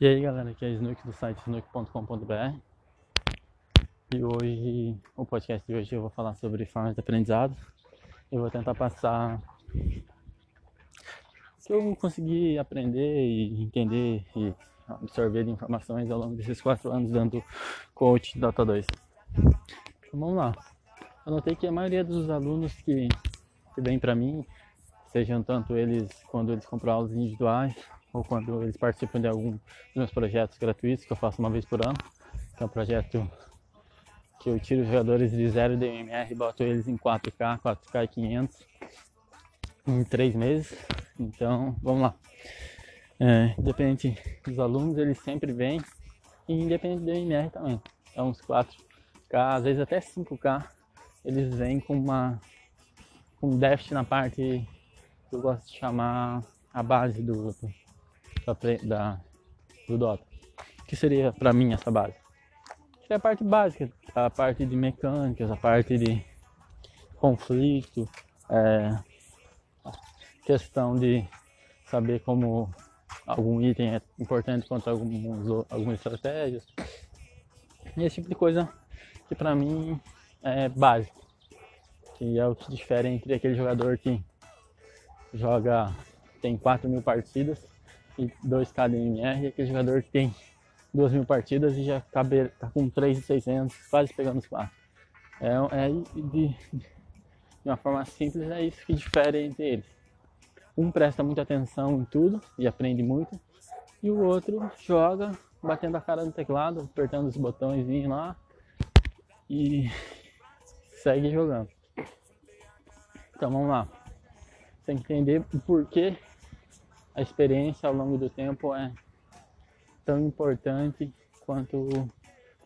E aí galera, aqui é Snook do site snook.com.br E hoje, o podcast de hoje eu vou falar sobre formas de aprendizado. Eu vou tentar passar o que eu consegui aprender e entender e absorver de informações ao longo desses quatro anos dando coach Data 2 Então vamos lá. Eu notei que a maioria dos alunos que, que vem para mim Sejam tanto eles quando eles compram aulas individuais ou quando eles participam de algum dos meus projetos gratuitos que eu faço uma vez por ano, que é um projeto que eu tiro jogadores de 0 DMR e boto eles em 4K, 4K e 500 em 3 meses. Então, vamos lá. É, independente dos alunos, eles sempre vêm, e independente do DMR também. É uns 4K, às vezes até 5K, eles vêm com uma um déficit na parte que eu gosto de chamar a base do, da, do Dota. Que seria para mim essa base? É a parte básica, a parte de mecânicas, a parte de conflito, é, questão de saber como algum item é importante contra alguns, algumas estratégias. E esse tipo de coisa que para mim é básico. Que é o que difere entre aquele jogador que joga, tem 4 mil partidas e 2 KDMR, e aquele jogador que tem 2 mil partidas e já cabe, tá com 3,600, quase pegando os 4. É, é de, de uma forma simples, é isso que difere entre eles. Um presta muita atenção em tudo e aprende muito, e o outro joga batendo a cara no teclado, apertando os botões lá e segue jogando. Então vamos lá. Tem que entender o porquê a experiência ao longo do tempo é tão importante quanto o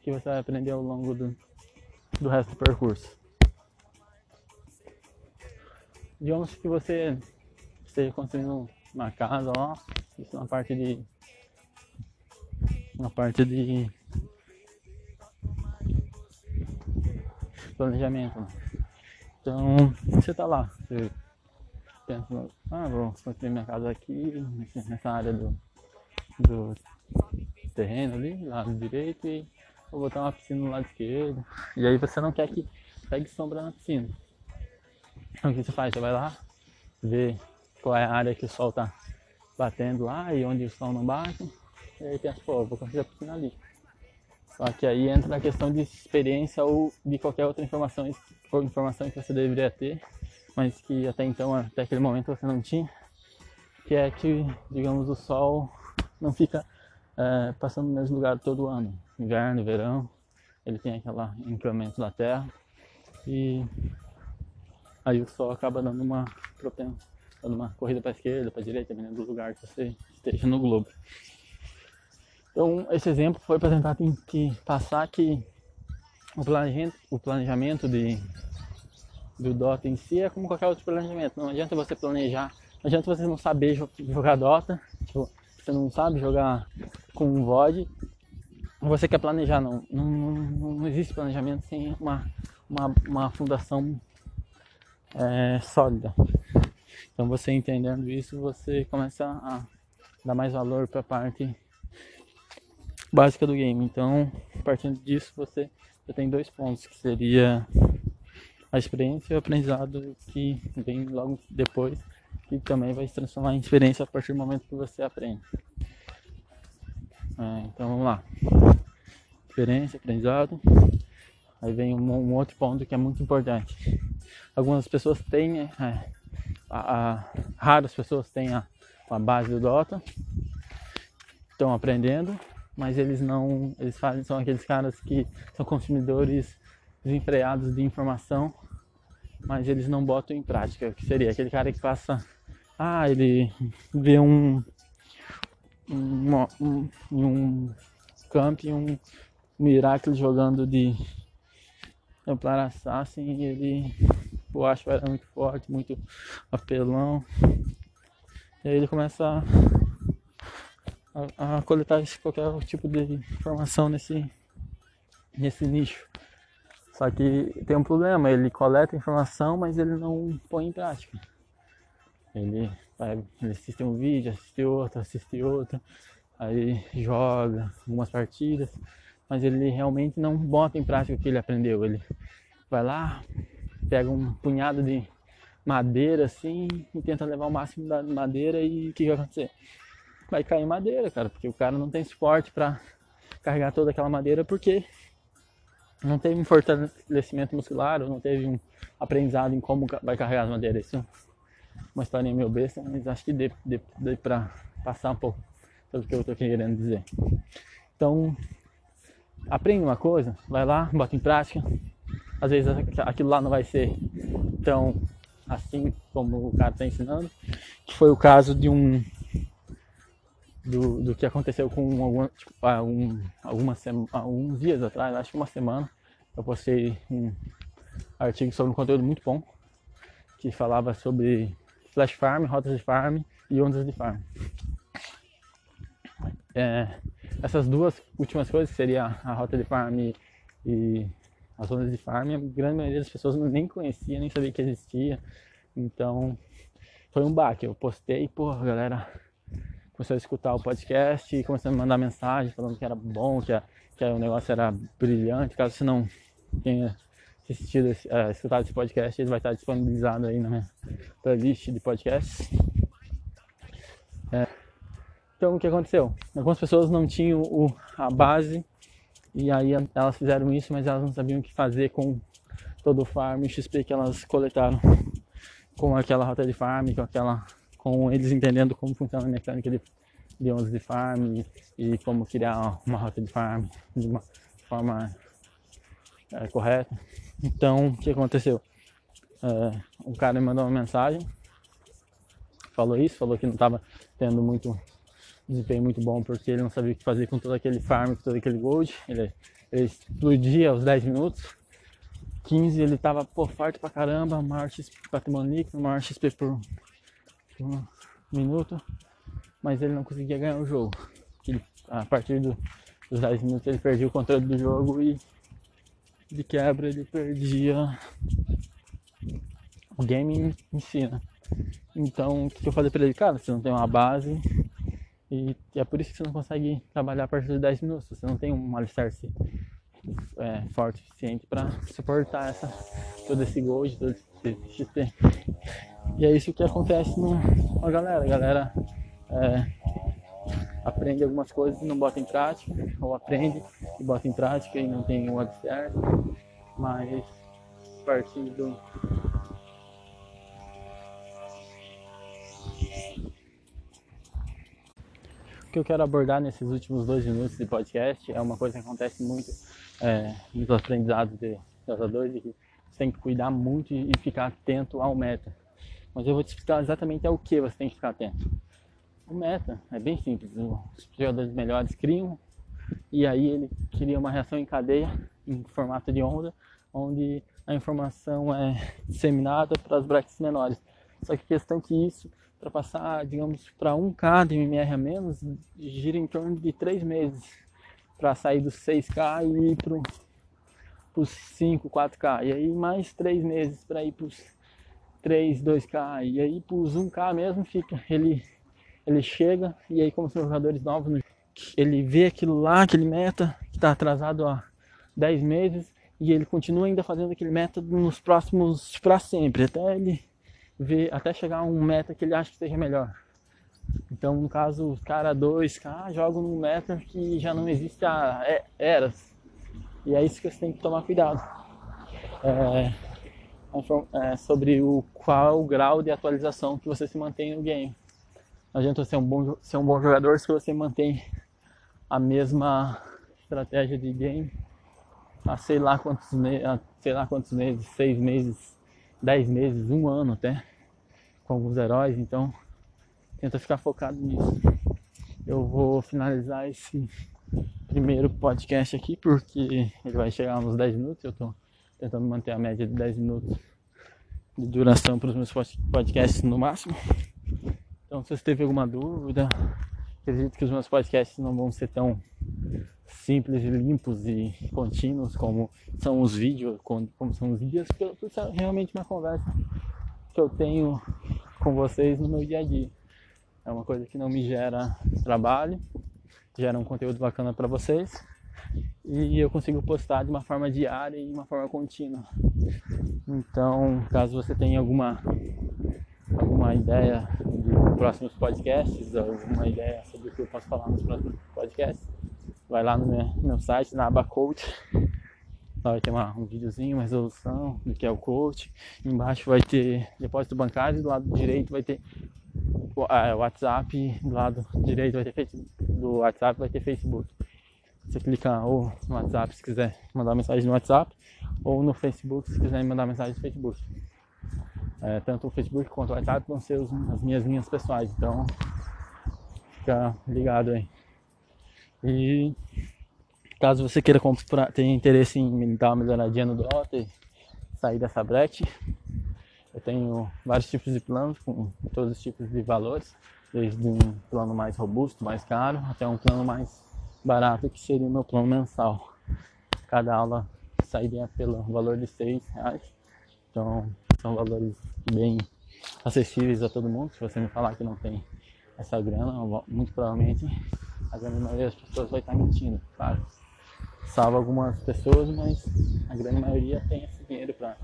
que você vai aprender ao longo do, do resto do percurso. Digamos que você esteja construindo uma casa lá, isso na parte de na parte de planejamento. Então, você está lá, você penso, ah, vou construir minha casa aqui, nessa área do, do terreno ali, lado direito, e vou botar uma piscina no lado esquerdo. E aí você não quer que pegue sombra na piscina. Então o que você faz? Você vai lá, vê qual é a área que o sol tá batendo lá e onde o sol não bate. E aí pensa, pô, vou construir a piscina ali. Só que aí entra a questão de experiência ou de qualquer outra informação, ou informação que você deveria ter mas que até então, até aquele momento você não tinha, que é que, digamos, o sol não fica é, passando no mesmo lugar todo ano, inverno, verão, ele tem aquele incremento da Terra e aí o sol acaba dando uma propensão, dando uma corrida para a esquerda, para a direita, dependendo do lugar que você esteja no globo. Então, esse exemplo foi para tentar que passar que o planejamento, o planejamento de do Dota em si é como qualquer outro planejamento. Não adianta você planejar, não adianta você não saber jogar Dota, tipo, você não sabe jogar com um VOD, você quer planejar, não. Não, não, não existe planejamento sem uma, uma, uma fundação é, sólida. Então você entendendo isso, você começa a dar mais valor para a parte básica do game. Então, partindo disso, você já tem dois pontos que seria a experiência e o aprendizado que vem logo depois, que também vai se transformar em experiência a partir do momento que você aprende. É, então vamos lá. Experiência, aprendizado. Aí vem um, um, outro ponto que é muito importante. Algumas pessoas têm, é, a, a, raras pessoas têm a, a base do Dota, estão aprendendo, mas eles não, eles fazem, são aqueles caras que são consumidores desenfreados de informação mas eles não botam em prática. Que seria aquele cara que passa, ah, ele vê um um, um, um camp, um Miracle jogando de Templar Assassin e ele o acho era muito forte, muito apelão. E aí ele começa a, a, a coletar qualquer tipo de informação nesse, nesse nicho. Só que tem um problema, ele coleta informação, mas ele não põe em prática. Ele, assiste um vídeo, assiste outro, assiste outro, aí joga algumas partidas, mas ele realmente não bota em prática o que ele aprendeu. Ele vai lá, pega um punhado de madeira assim e tenta levar o máximo da madeira e o que vai acontecer? Vai cair madeira, cara, porque o cara não tem suporte para carregar toda aquela madeira porque não teve um fortalecimento muscular ou não teve um aprendizado em como vai carregar as madeiras. Isso é uma história meio besta, mas acho que dê, dê, dê para passar um pouco sobre o que eu estou querendo dizer. Então, aprende uma coisa, vai lá, bota em prática. Às vezes aquilo lá não vai ser tão assim como o cara está ensinando, que foi o caso de um do, do que aconteceu com alguma, tipo, algum, algumas alguns dias atrás, acho que uma semana, eu postei um artigo sobre um conteúdo muito bom que falava sobre flash farm, rotas de farm e ondas de farm. É, essas duas últimas coisas, seria a rota de farm e as ondas de farm, a grande maioria das pessoas nem conhecia, nem sabia que existia. Então, foi um baque. Eu postei, pô, a galera começou a escutar o podcast e começou a me mandar mensagem falando que era bom, que, a, que o negócio era brilhante. Caso você não tenha assistido, uh, escutado esse podcast, ele vai estar disponibilizado aí na minha playlist de podcasts. É, então, o que aconteceu? Algumas pessoas não tinham o, a base e aí elas fizeram isso, mas elas não sabiam o que fazer com todo o farm XP que elas coletaram com aquela rota de farm, com aquela com eles entendendo como funciona a mecânica de, de ondas de farm e, e, como criar uma rota de farm de uma forma é, correta. Então, o que aconteceu? É, um cara me mandou uma mensagem, falou isso, falou que não estava tendo muito desempenho muito bom porque ele não sabia o que fazer com todo aquele farm, com todo aquele gold. Ele, ele explodia aos 10 minutos. 15 ele tava pô, forte pra caramba, maior XP patrimônio líquido, maior XP por, por minuto, mas ele não conseguia ganhar o jogo. Ele, a partir do, dos 10 minutos ele perdia o controle do jogo e de quebra ele perdia o game em si, né? Então o que eu falei pra ele, cara, você não tem uma base, e, e, é por isso que você não consegue trabalhar a partir de 10 minutos. Você não tem um alicerce é, forte o suficiente para suportar essa, todo esse gold, todo esse XP. E é isso que acontece no, com a galera. A galera é, aprende algumas coisas e não bota em prática, ou aprende e bota em prática e não tem o alicerce, mas a partir do que eu quero abordar nesses últimos dois minutos de podcast é uma coisa que acontece muito é, nos aprendizados de jogadores e que você tem que cuidar muito e ficar atento ao meta. Mas eu vou te explicar exatamente ao que você tem que ficar atento. O meta é bem simples. Os jogadores melhores criam e aí ele cria uma reação em cadeia em formato de onda, onde a informação é disseminada para as brackets menores. Só que a questão é que isso para passar, digamos, para 1K de MMR a menos, gira em torno de 3 meses para sair dos 6K e ir para os 5, 4K. E aí mais 3 meses para ir para os 3, 2K. E aí para os 1K mesmo fica, ele, ele chega e aí como são jogadores novos, ele vê aquilo lá, aquele meta que está atrasado há 10 meses e ele continua ainda fazendo aquele método nos próximos para sempre, até ele ver até chegar a um meta que ele acha que seja melhor. Então, no caso, os caras 2K jogam num meta que já não existe há é, eras. E é isso que você tem que tomar cuidado. É, é sobre o qual o grau de atualização que você se mantém no game. Não adianta ser um bom, ser um bom jogador se você mantém a mesma estratégia de game há sei lá quantos, me sei lá quantos meses, seis meses, 10 meses, um ano até, com alguns heróis, então tenta ficar focado nisso. Eu vou finalizar esse primeiro podcast aqui porque ele vai chegar uns 10 minutos, eu tô tentando manter a média de 10 minutos de duração para os meus podcasts no máximo. Então se você teve alguma dúvida, acredito que os meus podcasts não vão ser tão simples e limpos e contínuos como são os vídeos, como são os dias, por ser realmente uma conversa que eu tenho com vocês no meu dia a dia. É uma coisa que não me gera trabalho, gera um conteúdo bacana para vocês e eu consigo postar de uma forma diária e uma forma contínua. Então, caso você tenha alguma alguma ideia de próximos podcasts, alguma ideia sobre o que eu posso falar nos próximos podcasts, vai lá no meu, meu site, na aba Coach. Lá vai ter uma, um videozinho, uma resolução do que é o coach. Embaixo vai ter depósito bancário, do lado direito vai ter o WhatsApp, do lado direito vai ter do WhatsApp vai ter Facebook. Você clica ou no WhatsApp se quiser mandar mensagem no WhatsApp, ou no Facebook se quiser mandar mensagem no Facebook. É, tanto o Facebook quanto o WhatsApp vão ser os, as minhas linhas pessoais, então fica ligado aí. E caso você queira comprar, interesse em dar uma melhoradinha no e sair dessa brecha, eu tenho vários tipos de planos com todos os tipos de valores, desde um plano mais robusto, mais caro, até um plano mais barato que seria o meu plano mensal. Cada aula sairia pelo valor de seis reais. Então são valores bem acessíveis a todo mundo. Se você me falar que não tem essa grana, muito provavelmente a grande maioria das pessoas vai estar mentindo, claro. Salva algumas pessoas, mas a grande maioria tem esse dinheiro para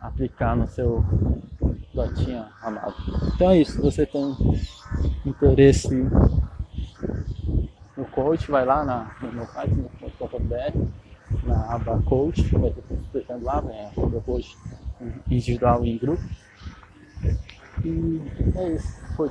aplicar no seu dotinha amado. Então é isso, se você tem interesse coach, vai lá na, no meu site, na aba coach, vai ter tudo explicando lá, sobre o coach individual e em grupo. E é isso, foi.